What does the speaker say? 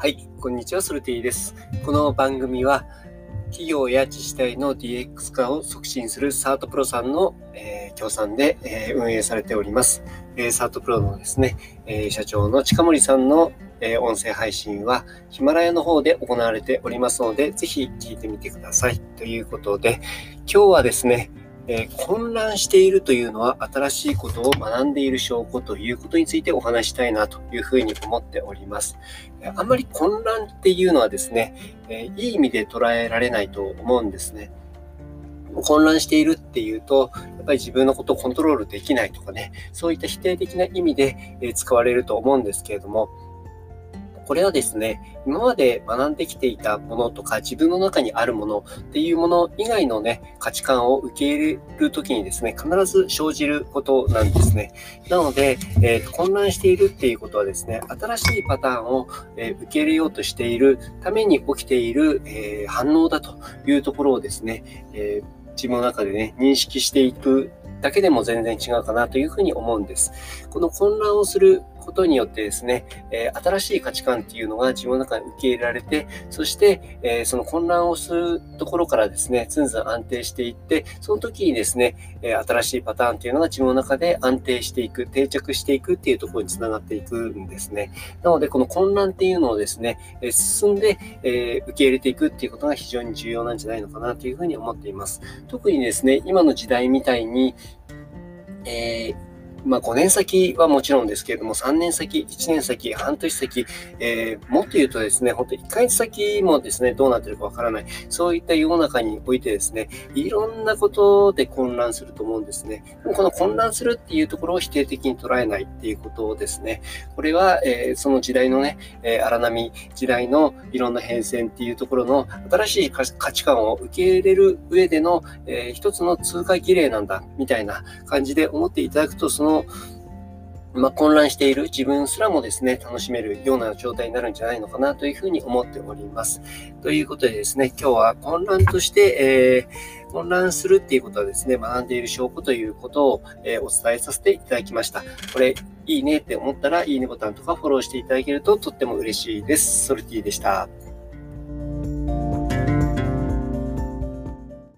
はいこんにちは、ソルティです。この番組は、企業や自治体の DX 化を促進するサートプロさんの、えー、協賛で、えー、運営されております。えー、サートプロのですね、え、社長の近森さんの、え、音声配信はヒマラヤの方で行われておりますので、ぜひ聞いてみてください。ということで、今日はですね、えー、混乱しているというのは新しいことを学んでいる証拠ということについてお話したいなというふうに思っております。あんまり混乱っていうのはですね、えー、いい意味で捉えられないと思うんですね。混乱しているっていうと、やっぱり自分のことをコントロールできないとかね、そういった否定的な意味で使われると思うんですけれども、これはですね、今まで学んできていたものとか、自分の中にあるものっていうもの以外のね、価値観を受け入れるときにですね、必ず生じることなんですね。なので、えー、混乱しているっていうことはですね、新しいパターンを、えー、受け入れようとしているために起きている、えー、反応だというところをですね、えー自分の中でね、認識していくだけでも全然違うかなというふうに思うんです。この混乱をすることによってですね、え、新しい価値観っていうのが自分の中に受け入れられて、そして、え、その混乱をするところからですね、ずんずん安定していって、その時にですね、え、新しいパターンっていうのが自分の中で安定していく、定着していくっていうところにつながっていくんですね。なので、この混乱っていうのをですね、え進んで、え受け入れていくっていうことが非常に重要なんじゃないのかなというふうに思っています。特にですね、今の時代みたいに、えーまあ、5年先はもちろんですけれども、3年先、1年先、半年先、えー、もっと言うとですね、本当1ヶ月先もですね、どうなってるかわからない。そういった世の中においてですね、いろんなことで混乱すると思うんですね。この混乱するっていうところを否定的に捉えないっていうことですね。これは、えー、その時代のね、えー、荒波、時代のいろんな変遷っていうところの新しい価値観を受け入れる上での、えー、一つの通過儀礼なんだ、みたいな感じで思っていただくと、そのまあ、混乱している自分すらもですね、楽しめるような状態になるんじゃないのかなというふうに思っております。ということでですね、今日は混乱として、えー、混乱するっていうことはですね、学んでいる証拠ということを、えー、お伝えさせていただきました。これ、いいねって思ったら、いいねボタンとかフォローしていただけるととっても嬉しいです。ソルティでした。